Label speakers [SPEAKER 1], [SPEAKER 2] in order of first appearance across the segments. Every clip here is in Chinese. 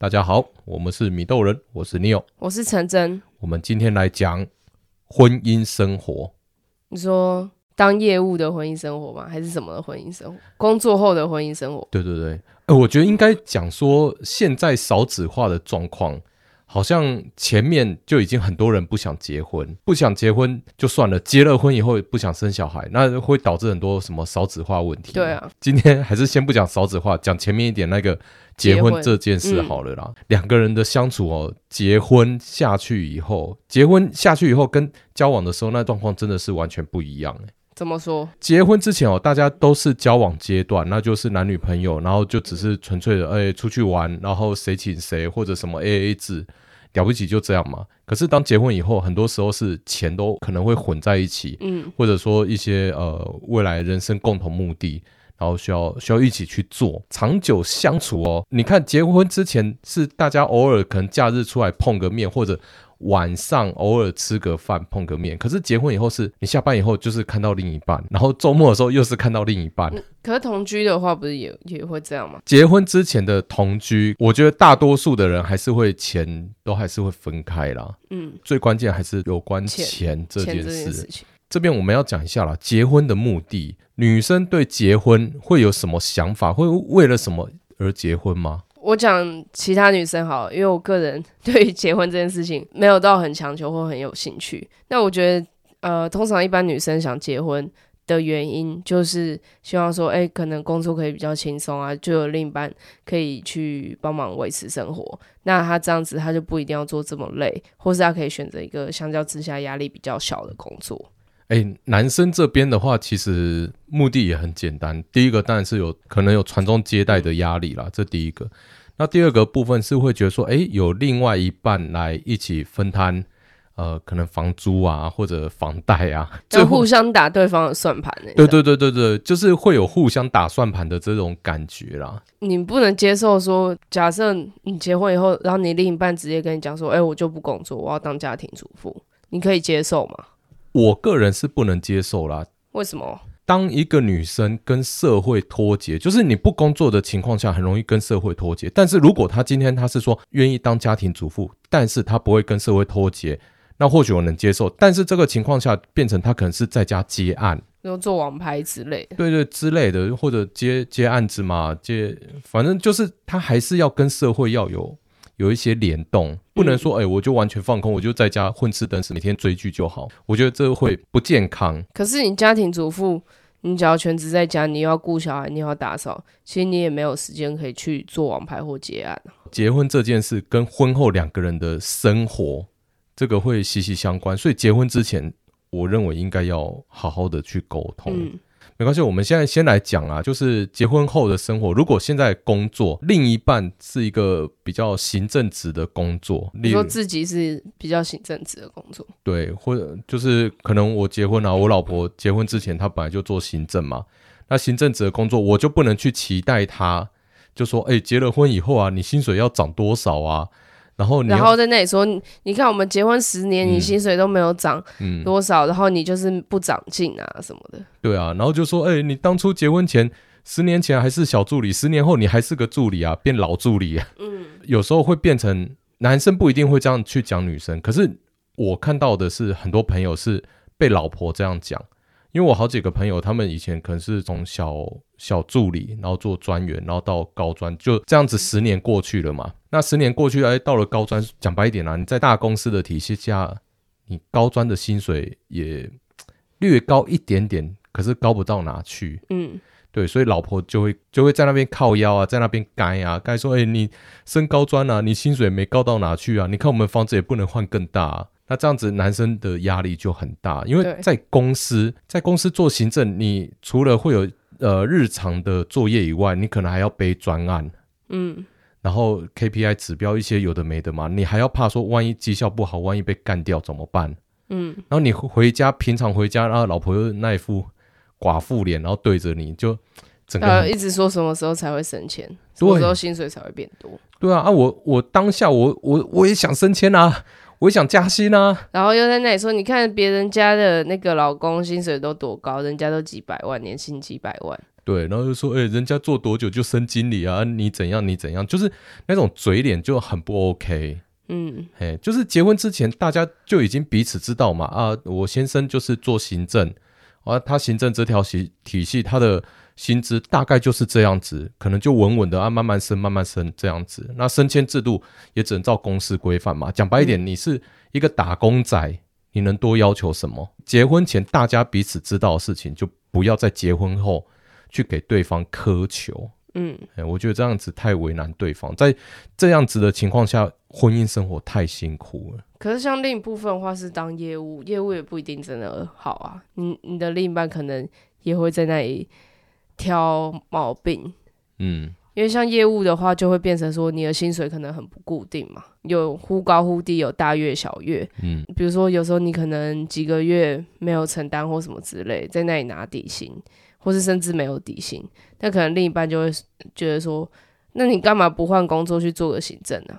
[SPEAKER 1] 大家好，我们是米豆人，我是 Neo，
[SPEAKER 2] 我是陈真。
[SPEAKER 1] 我们今天来讲婚姻生活。
[SPEAKER 2] 你说当业务的婚姻生活吗？还是什么的婚姻生活？工作后的婚姻生活？
[SPEAKER 1] 对对对，呃，我觉得应该讲说现在少子化的状况。好像前面就已经很多人不想结婚，不想结婚就算了，结了婚以后也不想生小孩，那会导致很多什么少子化问题。
[SPEAKER 2] 对啊，
[SPEAKER 1] 今天还是先不讲少子化，讲前面一点那个结婚这件事好了啦。两、嗯、个人的相处哦，结婚下去以后，结婚下去以后跟交往的时候那状况真的是完全不一样。
[SPEAKER 2] 怎么说？
[SPEAKER 1] 结婚之前哦，大家都是交往阶段，那就是男女朋友，然后就只是纯粹的哎、欸、出去玩，然后谁请谁或者什么 AA 制，了不起就这样嘛。可是当结婚以后，很多时候是钱都可能会混在一起，嗯，或者说一些呃未来人生共同目的，然后需要需要一起去做长久相处哦。你看结婚之前是大家偶尔可能假日出来碰个面，或者。晚上偶尔吃个饭碰个面，可是结婚以后是你下班以后就是看到另一半，然后周末的时候又是看到另一半。
[SPEAKER 2] 可是同居的话不是也也会这样吗？
[SPEAKER 1] 结婚之前的同居，我觉得大多数的人还是会钱都还是会分开啦。嗯，最关键还是有关钱这件事。这边我们要讲一下啦，结婚的目的，女生对结婚会有什么想法？会为了什么而结婚吗？
[SPEAKER 2] 我讲其他女生好，因为我个人对于结婚这件事情没有到很强求或很有兴趣。那我觉得，呃，通常一般女生想结婚的原因，就是希望说，哎，可能工作可以比较轻松啊，就有另一半可以去帮忙维持生活。那她这样子，她就不一定要做这么累，或是她可以选择一个相较之下压力比较小的工作。
[SPEAKER 1] 哎，男生这边的话，其实目的也很简单。第一个当然是有可能有传宗接代的压力啦，这第一个。那第二个部分是会觉得说，哎，有另外一半来一起分摊，呃，可能房租啊或者房贷啊，
[SPEAKER 2] 就互相打对方的算盘。
[SPEAKER 1] 对对对对对，就是会有互相打算盘的这种感觉啦。
[SPEAKER 2] 你不能接受说，假设你结婚以后，然后你另一半直接跟你讲说，哎，我就不工作，我要当家庭主妇，你可以接受吗？
[SPEAKER 1] 我个人是不能接受啦。
[SPEAKER 2] 为什么？
[SPEAKER 1] 当一个女生跟社会脱节，就是你不工作的情况下，很容易跟社会脱节。但是如果她今天她是说愿意当家庭主妇，但是她不会跟社会脱节，那或许我能接受。但是这个情况下变成她可能是在家接案，
[SPEAKER 2] 就做网拍之类的，
[SPEAKER 1] 对对之类的，或者接接案子嘛，接反正就是她还是要跟社会要有。有一些联动，不能说哎、欸，我就完全放空，我就在家混吃等死，每天追剧就好。我觉得这会不健康。
[SPEAKER 2] 可是你家庭主妇，你只要全职在家，你又要顾小孩，你又要打扫，其实你也没有时间可以去做王牌或结案。
[SPEAKER 1] 结婚这件事跟婚后两个人的生活，这个会息息相关。所以结婚之前，我认为应该要好好的去沟通。嗯没关系，我们现在先来讲啊，就是结婚后的生活。如果现在工作，另一半是一个比较行政职的工作，
[SPEAKER 2] 你说自己是比较行政职的工作，
[SPEAKER 1] 对，或者就是可能我结婚啊，我老婆结婚之前她本来就做行政嘛，那行政职的工作我就不能去期待她，就说，哎，结了婚以后啊，你薪水要涨多少啊？然后，
[SPEAKER 2] 然后在那里说，你看我们结婚十年，你薪水都没有涨多少，然后你就是不长进啊什么的。
[SPEAKER 1] 对啊，然后就说，哎，你当初结婚前，十年前还是小助理，十年后你还是个助理啊，变老助理啊。嗯，有时候会变成男生不一定会这样去讲女生，可是我看到的是很多朋友是被老婆这样讲。因为我好几个朋友，他们以前可能是从小小助理，然后做专员，然后到高专，就这样子十年过去了嘛。那十年过去，哎，到了高专，讲白一点啦，你在大公司的体系下，你高专的薪水也略高一点点，可是高不到哪去。嗯，对，所以老婆就会就会在那边靠腰啊，在那边该啊，该说，哎，你升高专啊，你薪水没高到哪去啊？你看我们房子也不能换更大啊。那这样子，男生的压力就很大，因为在公司，在公司做行政，你除了会有呃日常的作业以外，你可能还要背专案，嗯，然后 KPI 指标一些有的没的嘛，你还要怕说万一绩效不好，万一被干掉怎么办？嗯，然后你回家，平常回家，然后老婆又那一副寡妇脸，然后对着你就整个
[SPEAKER 2] 呃一直说什么时候才会升迁，什么时候薪水才会变多？
[SPEAKER 1] 对啊，啊我我当下我我我也想升迁啊。我也想加薪啊，
[SPEAKER 2] 然后又在那里说，你看别人家的那个老公薪水都多高，人家都几百万，年薪几百万。
[SPEAKER 1] 对，然后就说，哎、欸，人家做多久就升经理啊？你怎样？你怎样？就是那种嘴脸就很不 OK。嗯，哎，就是结婚之前大家就已经彼此知道嘛。啊，我先生就是做行政，啊，他行政这条体体系，他的薪资大概就是这样子，可能就稳稳的啊，慢慢升，慢慢升这样子。那升迁制度也只能照公司规范嘛。讲白一点，你是一个打工仔，你能多要求什么？结婚前大家彼此知道的事情，就不要在结婚后。去给对方苛求，嗯，哎，我觉得这样子太为难对方，在这样子的情况下，婚姻生活太辛苦了。
[SPEAKER 2] 可是像另一部分的话是当业务，业务也不一定真的好啊。你你的另一半可能也会在那里挑毛病，嗯，因为像业务的话，就会变成说你的薪水可能很不固定嘛，有忽高忽低，有大月小月，嗯，比如说有时候你可能几个月没有承担或什么之类，在那里拿底薪。或是甚至没有底薪，那可能另一半就会觉得说，那你干嘛不换工作去做个行政呢？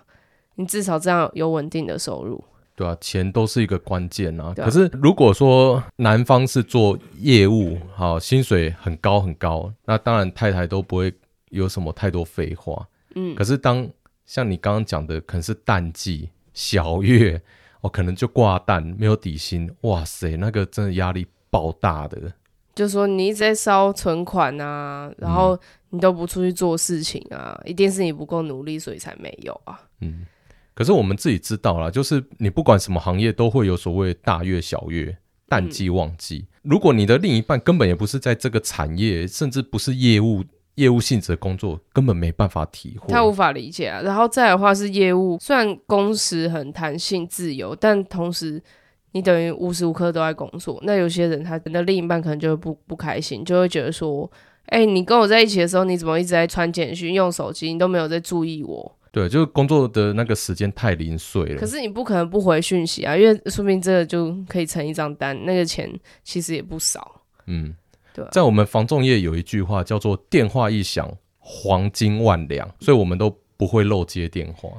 [SPEAKER 2] 你至少这样有稳定的收入。
[SPEAKER 1] 对啊，钱都是一个关键啊。可是如果说男方是做业务，好，薪水很高很高，那当然太太都不会有什么太多废话。嗯。可是当像你刚刚讲的，可能是淡季小月，哦，可能就挂淡，没有底薪，哇塞，那个真的压力爆大的。
[SPEAKER 2] 就说你一直在烧存款啊，然后你都不出去做事情啊，嗯、一定是你不够努力，所以才没有啊。
[SPEAKER 1] 嗯，可是我们自己知道啦，就是你不管什么行业，都会有所谓大月、小月、淡季、旺季。如果你的另一半根本也不是在这个产业，甚至不是业务业务性质的工作，根本没办法体会，
[SPEAKER 2] 他无法理解啊。然后再的话是业务，虽然工时很弹性自由，但同时。你等于无时无刻都在工作，那有些人他的另一半可能就会不不开心，就会觉得说，哎、你跟我在一起的时候，你怎么一直在传简讯、用手机，你都没有在注意我？
[SPEAKER 1] 对，就是工作的那个时间太零碎了。
[SPEAKER 2] 可是你不可能不回讯息啊，因为说明这个就可以成一张单，那个钱其实也不少。嗯，对。
[SPEAKER 1] 在我们房仲业有一句话叫做“电话一响，黄金万两”，所以我们都不会漏接电话。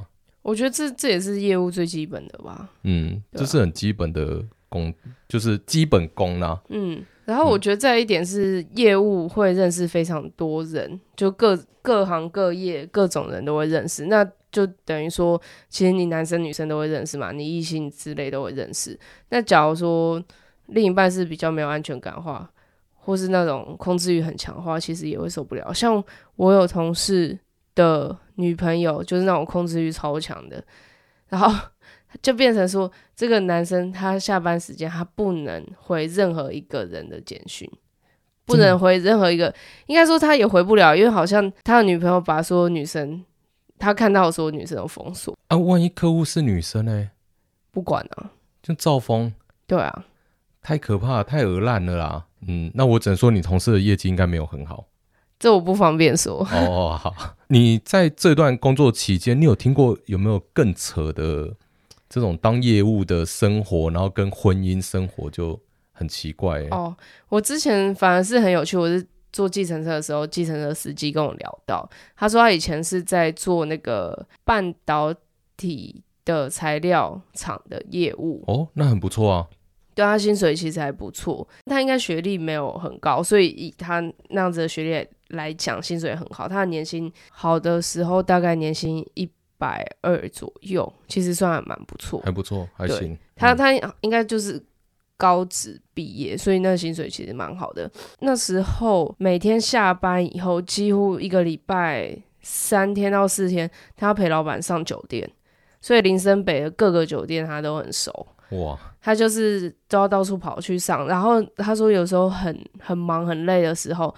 [SPEAKER 2] 我觉得这这也是业务最基本的吧。
[SPEAKER 1] 嗯，这是很基本的功，就是基本功啦。
[SPEAKER 2] 嗯，然后我觉得再一点是业务会认识非常多人，就各各行各业各种人都会认识，那就等于说，其实你男生女生都会认识嘛，你异性之类都会认识。那假如说另一半是比较没有安全感的话，或是那种控制欲很强的话，其实也会受不了。像我有同事的女朋友就是那种控制欲超强的，然后就变成说，这个男生他下班时间他不能回任何一个人的简讯，不能回任何一个，应该说他也回不了，因为好像他的女朋友把所有女生他看到的所有女生都封锁
[SPEAKER 1] 啊。万一客户是女生呢？
[SPEAKER 2] 不管啊，
[SPEAKER 1] 就照封。
[SPEAKER 2] 对啊，
[SPEAKER 1] 太可怕，太恶烂了啦。嗯，那我只能说你同事的业绩应该没有很好。
[SPEAKER 2] 这我不方便说。
[SPEAKER 1] 哦，好。你在这段工作期间，你有听过有没有更扯的这种当业务的生活，然后跟婚姻生活就很奇怪？
[SPEAKER 2] 哦，我之前反而是很有趣。我是坐计程车的时候，计程车司机跟我聊到，他说他以前是在做那个半导体的材料厂的业务。
[SPEAKER 1] 哦，那很不错啊。
[SPEAKER 2] 对，他薪水其实还不错，他应该学历没有很高，所以以他那样子的学历来讲，薪水很好。他的年薪好的时候大概年薪一百二左右，其实算还蛮不错，
[SPEAKER 1] 还不错，还行。
[SPEAKER 2] 他他应该就是高职毕业，所以那薪水其实蛮好的。那时候每天下班以后，几乎一个礼拜三天到四天，他要陪老板上酒店，所以林森北的各个酒店他都很熟。哇，他就是都要到处跑去上，然后他说有时候很很忙很累的时候，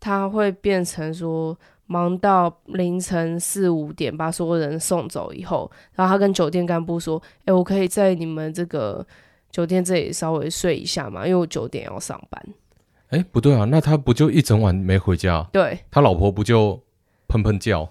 [SPEAKER 2] 他会变成说忙到凌晨四五点把所有人送走以后，然后他跟酒店干部说：“哎，我可以在你们这个酒店这里稍微睡一下嘛，因为我九点要上班。”
[SPEAKER 1] 哎，不对啊，那他不就一整晚没回家？
[SPEAKER 2] 对，
[SPEAKER 1] 他老婆不就喷喷叫？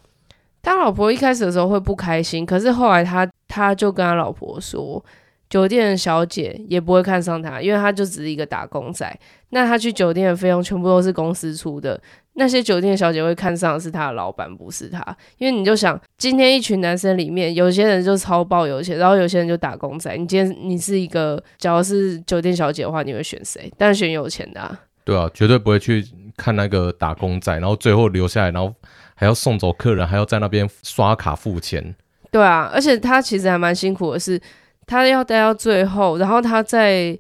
[SPEAKER 2] 他老婆一开始的时候会不开心，可是后来他他就跟他老婆说。酒店的小姐也不会看上他，因为他就只是一个打工仔。那他去酒店的费用全部都是公司出的。那些酒店小姐会看上的是他的老板，不是他。因为你就想，今天一群男生里面，有些人就超爆有钱，然后有些人就打工仔。你今天你是一个，假如是酒店小姐的话，你会选谁？当然选有钱的啊。
[SPEAKER 1] 对啊，绝对不会去看那个打工仔，然后最后留下来，然后还要送走客人，还要在那边刷卡付钱。
[SPEAKER 2] 对啊，而且他其实还蛮辛苦的是，他要待到最后，然后他在。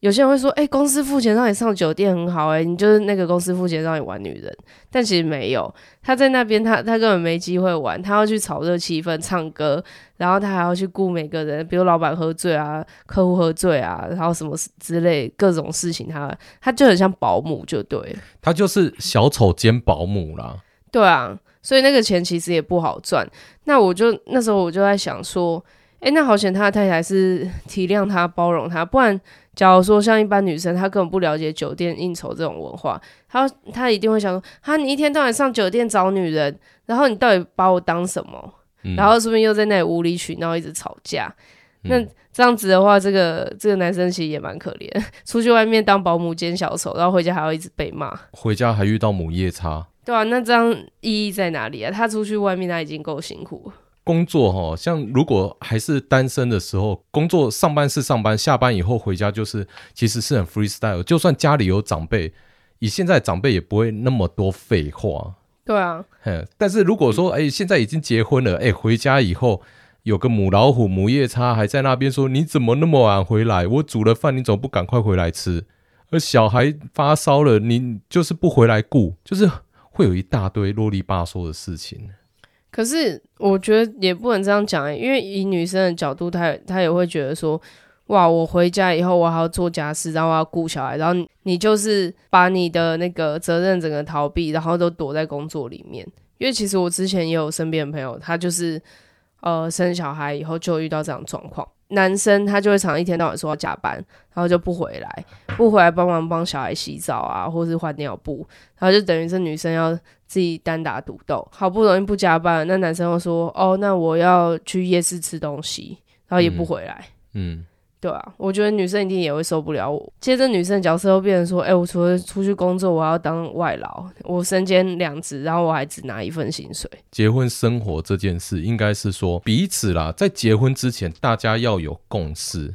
[SPEAKER 2] 有些人会说：“哎、欸，公司付钱让你上酒店很好、欸，哎，你就是那个公司付钱让你玩女人。”但其实没有，他在那边，他他根本没机会玩，他要去炒热气氛、唱歌，然后他还要去顾每个人，比如老板喝醉啊、客户喝醉啊，然后什么之类各种事情他，他他就很像保姆，就对，
[SPEAKER 1] 他就是小丑兼保姆啦。
[SPEAKER 2] 对啊，所以那个钱其实也不好赚。那我就那时候我就在想说，哎、欸，那好险他的太太是体谅他、包容他，不然。假如说像一般女生，她根本不了解酒店应酬这种文化，她她一定会想说：哈，你一天到晚上酒店找女人，然后你到底把我当什么？嗯、然后是不是又在那里无理取闹，一直吵架？嗯、那这样子的话，这个这个男生其实也蛮可怜，出去外面当保姆兼小丑，然后回家还要一直被骂，
[SPEAKER 1] 回家还遇到母夜叉，
[SPEAKER 2] 对啊，那这样意义在哪里啊？他出去外面他已经够辛苦了。
[SPEAKER 1] 工作哈，像如果还是单身的时候，工作上班是上班，下班以后回家就是，其实是很 freestyle。就算家里有长辈，以现在长辈也不会那么多废话。
[SPEAKER 2] 对啊，
[SPEAKER 1] 但是如果说，哎、欸，现在已经结婚了，哎、欸，回家以后有个母老虎、母夜叉还在那边说，你怎么那么晚回来？我煮了饭，你怎么不赶快回来吃？而小孩发烧了，你就是不回来顾，就是会有一大堆啰里吧嗦的事情。
[SPEAKER 2] 可是我觉得也不能这样讲，因为以女生的角度，她她也会觉得说，哇，我回家以后我还要做家事，然后我要顾小孩，然后你就是把你的那个责任整个逃避，然后都躲在工作里面。因为其实我之前也有身边的朋友，他就是呃生小孩以后就遇到这样状况。男生他就会常一天到晚说要加班，然后就不回来，不回来帮忙帮小孩洗澡啊，或是换尿布，然后就等于是女生要自己单打独斗。好不容易不加班，那男生又说：“哦，那我要去夜市吃东西。”然后也不回来。嗯。嗯对啊，我觉得女生一定也会受不了我。接着女生的角色又变成说：“哎、我除了出去工作，我要当外劳，我身兼两职，然后我还只拿一份薪水。”
[SPEAKER 1] 结婚生活这件事，应该是说彼此啦，在结婚之前，大家要有共识，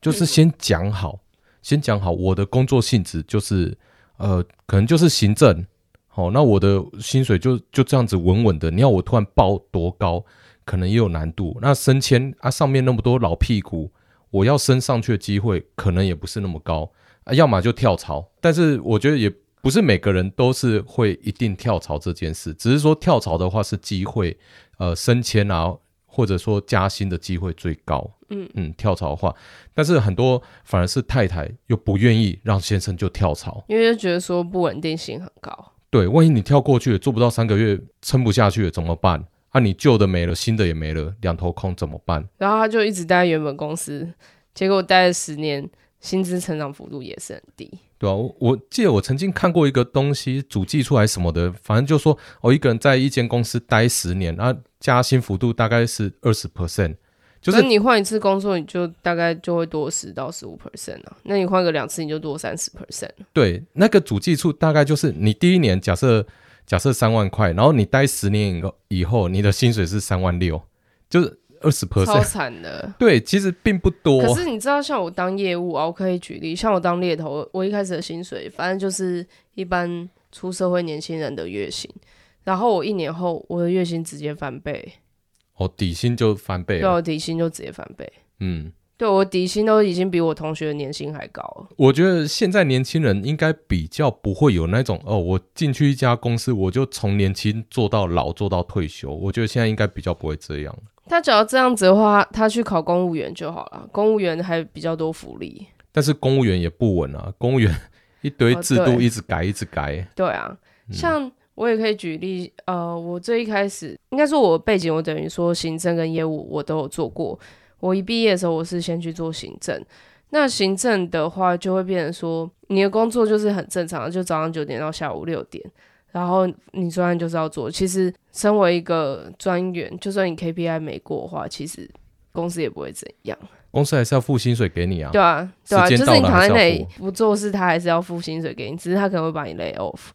[SPEAKER 1] 就是先讲好，先讲好我的工作性质就是，呃，可能就是行政，好，那我的薪水就就这样子稳稳的。你要我突然报多高，可能也有难度。那升迁啊，上面那么多老屁股。我要升上去的机会可能也不是那么高啊，要么就跳槽。但是我觉得也不是每个人都是会一定跳槽这件事，只是说跳槽的话是机会，呃，升迁啊，或者说加薪的机会最高。嗯嗯，跳槽的话，但是很多反而是太太又不愿意让先生就跳槽，
[SPEAKER 2] 因为就觉得说不稳定性很高。
[SPEAKER 1] 对，万一你跳过去了，做不到三个月，撑不下去了怎么办？啊，你旧的没了，新的也没了，两头空怎么办？
[SPEAKER 2] 然后他就一直待在原本公司，结果待了十年，薪资成长幅度也是很低。
[SPEAKER 1] 对啊，我我记得我曾经看过一个东西，主计出来什么的，反正就说我、哦、一个人在一间公司待十年，然后加薪幅度大概是二十 percent，就是
[SPEAKER 2] 你换一次工作，你就大概就会多十到十五 percent 啊。那你换个两次，你就多三十 percent。
[SPEAKER 1] 对，那个主计处大概就是你第一年假设。假设三万块，然后你待十年以后，以后你的薪水是三万六，就是二十 percent，
[SPEAKER 2] 超惨的。
[SPEAKER 1] 对，其实并不多。
[SPEAKER 2] 可是你知道，像我当业务啊，我可以举例，像我当猎头，我一开始的薪水，反正就是一般出社会年轻人的月薪，然后我一年后，我的月薪直接翻倍。
[SPEAKER 1] 哦，底薪就翻倍了。
[SPEAKER 2] 对，我底薪就直接翻倍。嗯。对，我底薪都已经比我同学的年薪还高了。
[SPEAKER 1] 我觉得现在年轻人应该比较不会有那种哦，我进去一家公司，我就从年轻做到老，做到退休。我觉得现在应该比较不会这样。
[SPEAKER 2] 他只要这样子的话，他去考公务员就好了。公务员还比较多福利，
[SPEAKER 1] 但是公务员也不稳啊。公务员一堆制度一直改，一直改。
[SPEAKER 2] 对啊，像我也可以举例，呃，我最一开始应该说我背景，我等于说行政跟业务我都有做过。我一毕业的时候，我是先去做行政。那行政的话，就会变成说，你的工作就是很正常的，就早上九点到下午六点，然后你专案就是要做。其实，身为一个专员，就算你 KPI 没过的话，其实公司也不会怎样。
[SPEAKER 1] 公司还是要付薪水给你啊。
[SPEAKER 2] 对啊，对啊，就是你躺在那里不做事，他还是要付薪水给你，只是他可能会把你 lay off。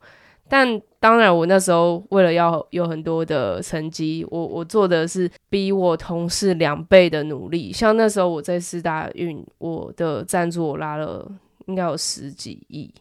[SPEAKER 2] 但当然，我那时候为了要有很多的成绩，我我做的是比我同事两倍的努力。像那时候我在四大运，我的赞助我拉了应该有十几亿，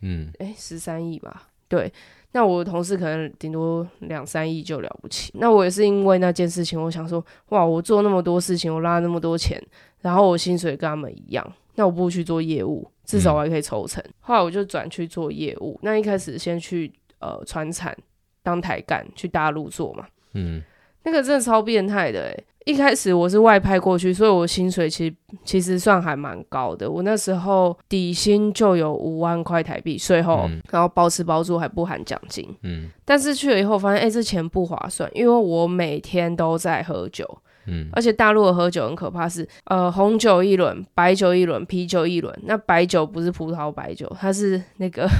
[SPEAKER 2] 嗯，诶，十三亿吧。对。那我的同事可能顶多两三亿就了不起。那我也是因为那件事情，我想说，哇，我做那么多事情，我拉那么多钱，然后我薪水跟他们一样，那我不如去做业务，至少我还可以抽成。嗯、后来我就转去做业务。那一开始先去呃传产当台干，去大陆做嘛。嗯，那个真的超变态的诶。一开始我是外派过去，所以我薪水其实其实算还蛮高的。我那时候底薪就有五万块台币税后，嗯、然后包吃包住还不含奖金。嗯，但是去了以后发现，哎、欸，这钱不划算，因为我每天都在喝酒。嗯，而且大陆的喝酒很可怕是，是呃红酒一轮，白酒一轮，啤酒一轮。那白酒不是葡萄白酒，它是那个。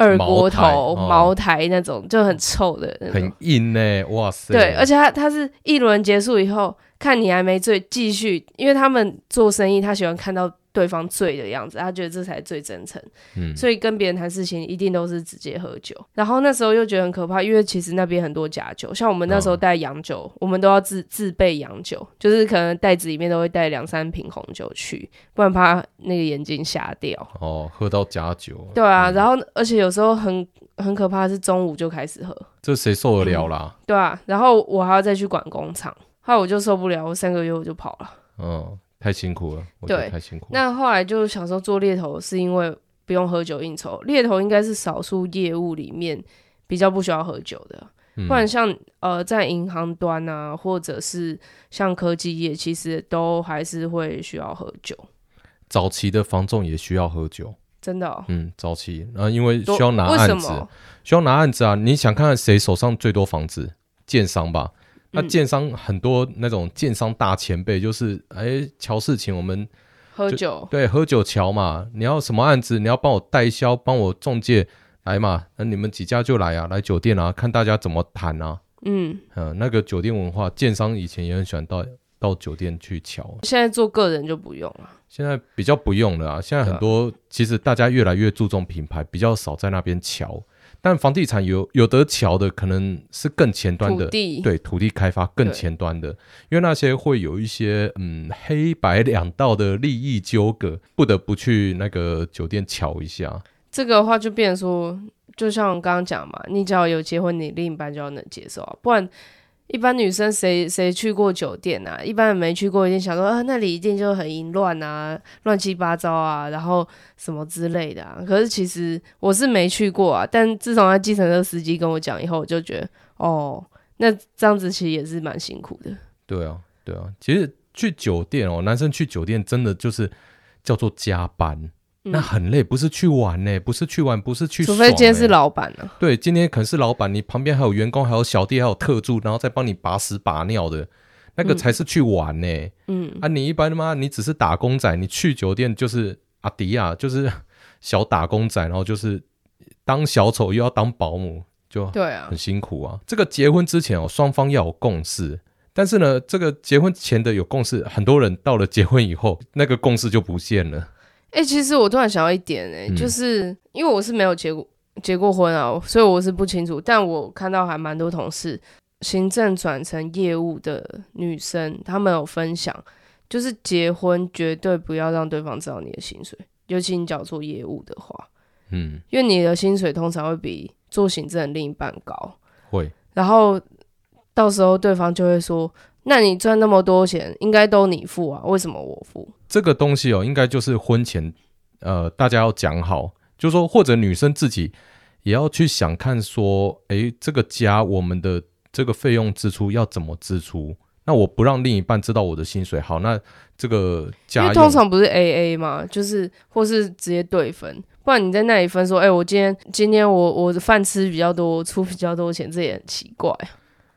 [SPEAKER 2] 二锅头、茅台那种就很臭的，
[SPEAKER 1] 很硬呢，哇塞！
[SPEAKER 2] 对，而且他他是一轮结束以后，看你还没醉，继续，因为他们做生意，他喜欢看到。对方醉的样子，他觉得这才最真诚，嗯，所以跟别人谈事情一定都是直接喝酒。然后那时候又觉得很可怕，因为其实那边很多假酒，像我们那时候带洋酒，哦、我们都要自自备洋酒，就是可能袋子里面都会带两三瓶红酒去，不然怕那个眼睛瞎掉。
[SPEAKER 1] 哦，喝到假酒。
[SPEAKER 2] 对啊，嗯、然后而且有时候很很可怕是中午就开始喝，
[SPEAKER 1] 这谁受得了啦、嗯？对
[SPEAKER 2] 啊，然后我还要再去管工厂，后来我就受不了，我三个月我就跑了。
[SPEAKER 1] 嗯。太辛苦了，我觉得太辛苦了。
[SPEAKER 2] 那后来就想说做猎头，是因为不用喝酒应酬。猎头应该是少数业务里面比较不需要喝酒的，嗯、不然像呃在银行端啊，或者是像科技业，其实都还是会需要喝酒。
[SPEAKER 1] 早期的房仲也需要喝酒，
[SPEAKER 2] 真的、哦。
[SPEAKER 1] 嗯，早期啊，因为需要拿案子，需要拿案子啊。你想看看谁手上最多房子？建商吧。那建商很多那种建商大前辈，就是哎乔事情，我们
[SPEAKER 2] 喝酒，
[SPEAKER 1] 对，喝酒乔嘛。你要什么案子？你要帮我代销，帮我中介来嘛？那你们几家就来啊，来酒店啊，看大家怎么谈啊。嗯嗯，那个酒店文化，建商以前也很喜欢到到酒店去瞧。
[SPEAKER 2] 现在做个人就不用了，
[SPEAKER 1] 现在比较不用了啊。现在很多其实大家越来越注重品牌，比较少在那边乔。但房地产有有得瞧的，可能是更前端的，
[SPEAKER 2] 地
[SPEAKER 1] 对土地开发更前端的，因为那些会有一些嗯黑白两道的利益纠葛，不得不去那个酒店瞧一下。
[SPEAKER 2] 这个的话就变成说，就像我刚刚讲嘛，你只要有结婚，你另一半就要能接受啊，不然。一般女生谁谁去过酒店啊？一般人没去过，一定想说啊，那里一定就很淫乱啊，乱七八糟啊，然后什么之类的啊。可是其实我是没去过啊，但自从那计程车司机跟我讲以后，我就觉得哦，那这样子其实也是蛮辛苦的。
[SPEAKER 1] 对啊，对啊，其实去酒店哦，男生去酒店真的就是叫做加班。那很累，不是去玩呢，不是去玩，不是去，
[SPEAKER 2] 除非今天是老板呢。
[SPEAKER 1] 对，今天可能是老板，你旁边还有员工，还有小弟，还有特助，然后再帮你把屎把尿的，那个才是去玩呢。嗯啊，你一般的吗？你只是打工仔，你去酒店就是阿迪亚，就是小打工仔，然后就是当小丑又要当保姆，就对啊，很辛苦啊。这个结婚之前哦，双方要有共识，但是呢，这个结婚前的有共识，很多人到了结婚以后，那个共识就不见了。
[SPEAKER 2] 哎、欸，其实我突然想到一点、欸，哎、嗯，就是因为我是没有结过结过婚啊，所以我是不清楚。但我看到还蛮多同事行政转成业务的女生，她们有分享，就是结婚绝对不要让对方知道你的薪水，尤其你只要做业务的话，嗯，因为你的薪水通常会比做行政的另一半高，
[SPEAKER 1] 会，
[SPEAKER 2] 然后到时候对方就会说。那你赚那么多钱，应该都你付啊？为什么我付？
[SPEAKER 1] 这个东西哦，应该就是婚前，呃，大家要讲好，就是说，或者女生自己也要去想看，说，诶，这个家我们的这个费用支出要怎么支出？那我不让另一半知道我的薪水，好，那这个家因为
[SPEAKER 2] 通常不是 A A 嘛，就是或是直接对分，不然你在那里分说，哎，我今天今天我我的饭吃比较多，出比较多钱，这也很奇怪。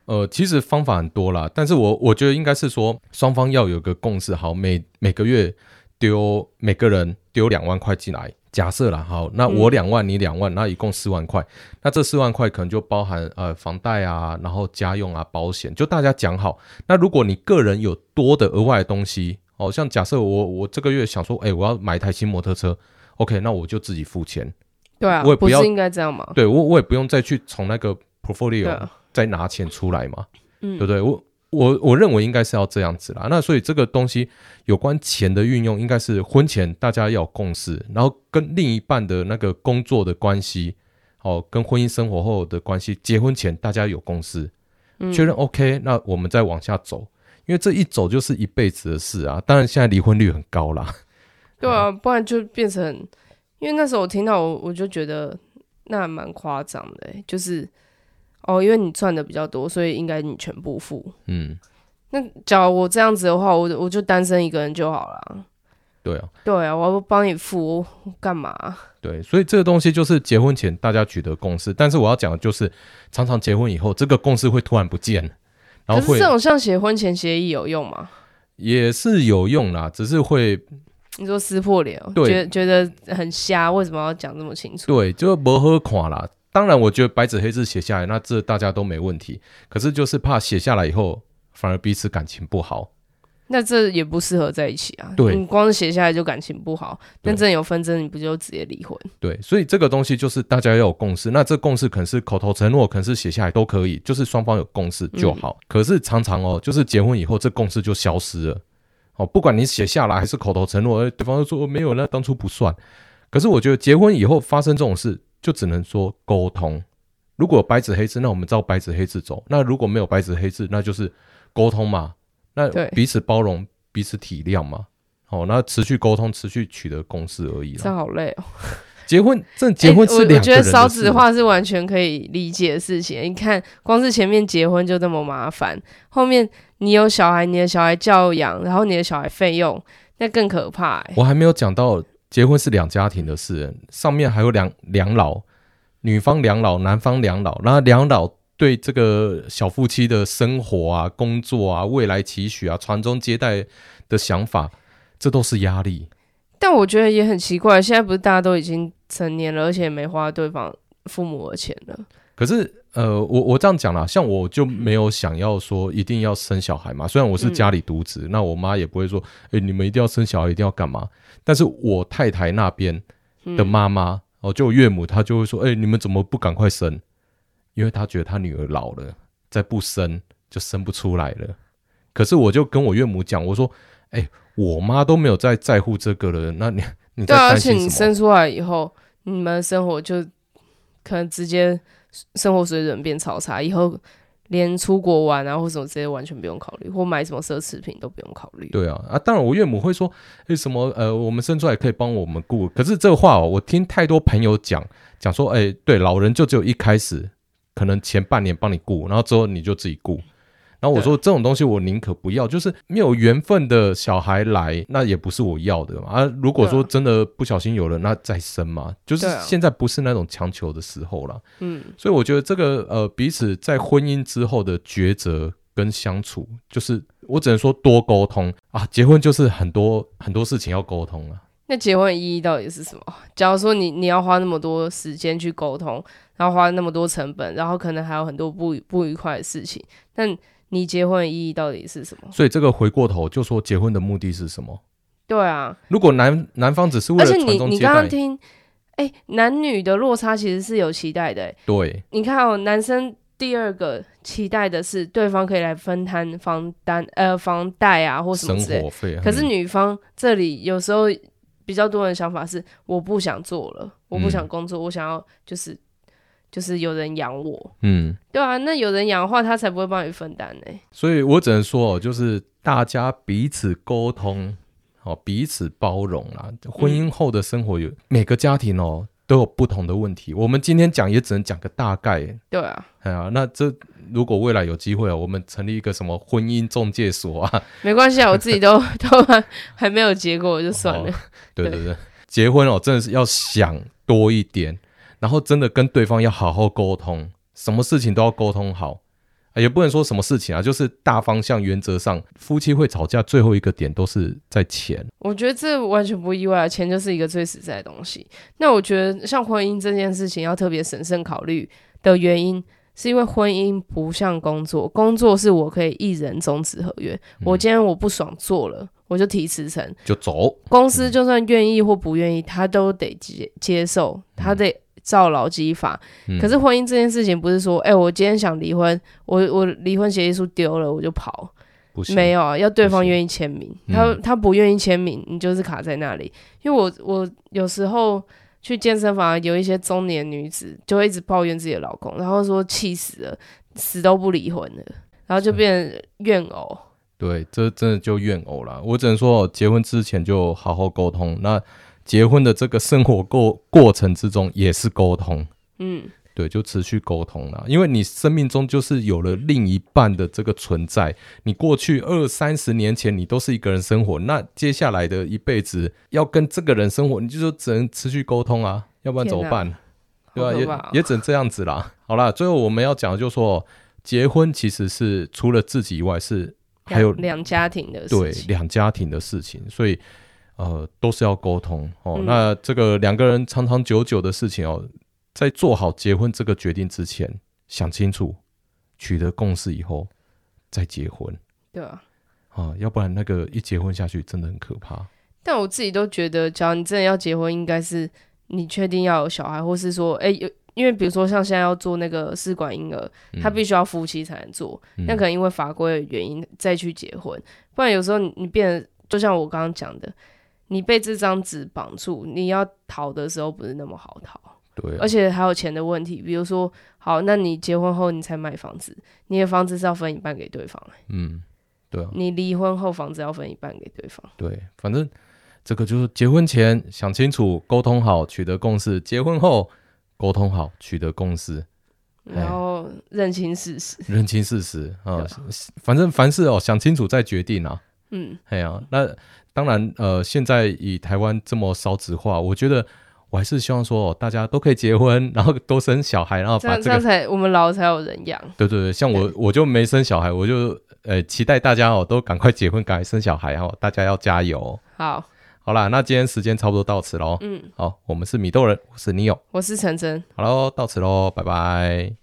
[SPEAKER 1] 呃，其实方法很多啦，但是我我觉得应该是说双方要有个共识，好，每每个月丢每个人丢两万块进来，假设啦，好，那我两万，你两万，那一共四万块，那这四万块可能就包含呃房贷啊，然后家用啊，保险，就大家讲好。那如果你个人有多的额外的东西，哦，像假设我我这个月想说，哎，我要买一台新摩托车，OK，那我就自己付钱。
[SPEAKER 2] 对啊，我也不要应该这样吗？
[SPEAKER 1] 对我我也不用再去从那个 portfolio。再拿钱出来嘛，嗯，对不对？我我我认为应该是要这样子啦。那所以这个东西有关钱的运用，应该是婚前大家要有共识，然后跟另一半的那个工作的关系，哦，跟婚姻生活后的关系，结婚前大家有共识，
[SPEAKER 2] 嗯、
[SPEAKER 1] 确认 OK，那我们再往下走，因为这一走就是一辈子的事啊。当然现在离婚率很高啦，
[SPEAKER 2] 对啊，不然就变成，因为那时候我听到我我就觉得那还蛮夸张的，就是哦，因为你赚的比较多，所以应该你全部付。
[SPEAKER 1] 嗯，
[SPEAKER 2] 那假如我这样子的话，我我就单身一个人就好了。
[SPEAKER 1] 对啊，
[SPEAKER 2] 对啊，我要帮你付，我干嘛？
[SPEAKER 1] 对，所以这个东西就是结婚前大家取得共识，但是我要讲的就是，常常结婚以后，这个共识会突然不见，然后会
[SPEAKER 2] 这种像写婚前协议有用吗？
[SPEAKER 1] 也是有用啦，只是会
[SPEAKER 2] 你说撕破脸，
[SPEAKER 1] 对，
[SPEAKER 2] 觉得觉得很瞎，为什么要讲这么清楚？
[SPEAKER 1] 对，就不好看啦。当然，我觉得白纸黑字写下来，那这大家都没问题。可是就是怕写下来以后，反而彼此感情不好。
[SPEAKER 2] 那这也不适合在一起啊！
[SPEAKER 1] 对，
[SPEAKER 2] 你光是写下来就感情不好，那真有纷争，你不就直接离婚？
[SPEAKER 1] 对，所以这个东西就是大家要有共识。那这共识可能是口头承诺，可能是写下来都可以，就是双方有共识就好。嗯、可是常常哦，就是结婚以后，这共识就消失了。哦，不管你写下来还是口头承诺，对方就说没有，那当初不算。可是我觉得结婚以后发生这种事，就只能说沟通。如果有白纸黑字，那我们照白纸黑字走；那如果没有白纸黑字，那就是沟通嘛。那彼此包容，彼此体谅嘛。哦，那持续沟通，持续取得共识而已。
[SPEAKER 2] 这好累哦。
[SPEAKER 1] 结婚，这结婚是两个人的事。欸，我，我觉得少
[SPEAKER 2] 子化是完全可以理解的事情。你看，光是前面结婚就这么麻烦，后面你有小孩，你的小孩教养，然后你的小孩费用，那更可怕欸。
[SPEAKER 1] 我还没有讲到结婚是两家庭的事，上面还有两两老，女方两老，男方两老，那两老。对这个小夫妻的生活啊、工作啊、未来期许啊、传宗接代的想法，这都是压力。
[SPEAKER 2] 但我觉得也很奇怪，现在不是大家都已经成年了，而且没花对方父母的钱了。
[SPEAKER 1] 可是，呃，我我这样讲啦，像我就没有想要说一定要生小孩嘛。虽然我是家里独子，嗯、那我妈也不会说，哎，你们一定要生小孩，一定要干嘛？但是我太太那边的妈妈，哦、嗯，就岳母，她就会说，哎，你们怎么不赶快生？因为她觉得她女儿老了，再不生就生不出来了。可是我就跟我岳母讲，我说：“哎、欸，我妈都没有在在乎这个了，那你 你在担心什么？”对，而且
[SPEAKER 2] 你生出来以后，你们生活就可能直接生活水准变超差，以后连出国玩啊或什么这些完全不用考虑，或买什么奢侈品都不用考虑。
[SPEAKER 1] 对啊，啊，当然我岳母会说：“哎、什么呃，我们生出来可以帮我们顾。”可是这个话哦，我听太多朋友讲讲说：“哎、欸，对，老人就只有一开始。”可能前半年帮你顾，然后之后你就自己顾。然后我说这种东西我宁可不要，就是没有缘分的小孩来，那也不是我要的嘛。啊，如果说真的不小心有了，那再生嘛。就是现在不是那种强求的时候了。嗯，所以我觉得这个呃彼此在婚姻之后的抉择跟相处，就是我只能说多沟通啊。结婚就是很多很多事情要沟通啊。
[SPEAKER 2] 那结婚的意义到底是什么？假如说你你要花那么多时间去沟通，然后花那么多成本，然后可能还有很多不不愉快的事情，但你结婚的意义到底是什么？
[SPEAKER 1] 所以这个回过头就说结婚的目的是什么？
[SPEAKER 2] 对啊，
[SPEAKER 1] 如果男男方只是为了传宗接代，而且你你刚刚听，
[SPEAKER 2] 哎、欸，男女的落差其实是有期待的、欸。
[SPEAKER 1] 对，
[SPEAKER 2] 你看哦，男生第二个期待的是对方可以来分摊房单呃房贷啊或什么之类，生活费。可是女方这里有时候。比较多人的想法是，我不想做了，我不想工作，嗯、我想要就是就是有人养我，嗯，对啊，那有人养的话，他才不会帮你分担呢。
[SPEAKER 1] 所以我只能说哦，就是大家彼此沟通，哦，彼此包容啦。婚姻后的生活有、嗯、每个家庭哦。都有不同的问题，我们今天讲也只能讲个大概。
[SPEAKER 2] 对啊，
[SPEAKER 1] 哎呀，那这如果未来有机会啊，我们成立一个什么婚姻中介所啊？
[SPEAKER 2] 没关系啊，我自己都 都还还没有结果，就算了。
[SPEAKER 1] 对对，对结婚哦，真的是要想多一点，然后真的跟对方要好好沟通，什么事情都要沟通好。也不能说什么事情啊，就是大方向原则上，夫妻会吵架，最后一个点都是在钱。
[SPEAKER 2] 我觉得这完全不意外，钱就是一个最实在的东西。那我觉得像婚姻这件事情要特别审慎考虑的原因，是因为婚姻不像工作，工作是我可以一人终止合约，嗯、我今天我不爽做了，我就提辞呈
[SPEAKER 1] 就走，
[SPEAKER 2] 公司就算愿意或不愿意，他都得接接受，他得。照劳基法，嗯、可是婚姻这件事情不是说，哎、欸，我今天想离婚，我我离婚协议书丢了，我就跑，没有啊，要对方愿意签名，他他不愿意签名，你就是卡在那里。因为我我有时候去健身房有一些中年女子就会一直抱怨自己的老公，然后说气死了，死都不离婚了，然后就变成怨偶。
[SPEAKER 1] 对，这真的就怨偶了。我只能说，结婚之前就好好沟通。那结婚的这个生活过过程之中也是沟通。嗯。对，就持续沟通了，因为你生命中就是有了另一半的这个存在。你过去二三十年前你都是一个人生活，那接下来的一辈子要跟这个人生活，你就说只能持续沟通啊，要不然怎么办？对吧、啊？也也只能这样子啦。好啦，最后我们要讲的就是说，结婚其实是除了自己以外，是还有
[SPEAKER 2] 两家庭的事情，
[SPEAKER 1] 对，两家庭的事情，所以呃都是要沟通哦。嗯、那这个两个人长长久久的事情哦。在做好结婚这个决定之前，想清楚，取得共识以后再结婚。
[SPEAKER 2] 对啊，
[SPEAKER 1] 啊，要不然那个一结婚下去真的很可怕。
[SPEAKER 2] 但我自己都觉得，假如你真的要结婚，应该是你确定要有小孩，或是说，哎、欸，有，因为比如说像现在要做那个试管婴儿，他必须要夫妻才能做，那、嗯、可能因为法规的原因再去结婚，不然有时候你你变得就像我刚刚讲的，你被这张纸绑住，你要逃的时候不是那么好逃。
[SPEAKER 1] 对、啊，
[SPEAKER 2] 而且还有钱的问题，比如说，好，那你结婚后你才买房子，你的房子是要分一半给对方，
[SPEAKER 1] 嗯，对啊，
[SPEAKER 2] 你离婚后房子要分一半给对方，
[SPEAKER 1] 对，反正这个就是结婚前想清楚，沟通好，取得共识；结婚后沟通好，取得共识，
[SPEAKER 2] 然后认清事实，
[SPEAKER 1] 认清事实啊，啊。反正凡事哦想清楚再决定啊，
[SPEAKER 2] 嗯，
[SPEAKER 1] 哎呀、啊，那当然，呃，现在以台湾这么少子化，我觉得。我还是希望说，大家都可以结婚，然后多生小孩，然后把这个，
[SPEAKER 2] 这样才我们老才有人养。
[SPEAKER 1] 对对对，像我我就没生小孩，我就呃期待大家哦都赶快结婚，赶快生小孩哦，大家要加油。
[SPEAKER 2] 好，
[SPEAKER 1] 好啦，那今天时间差不多到此喽。
[SPEAKER 2] 嗯，
[SPEAKER 1] 好，我们是米豆人，我是 Neo，
[SPEAKER 2] 我是陈真。
[SPEAKER 1] 好喽，到此喽，拜拜。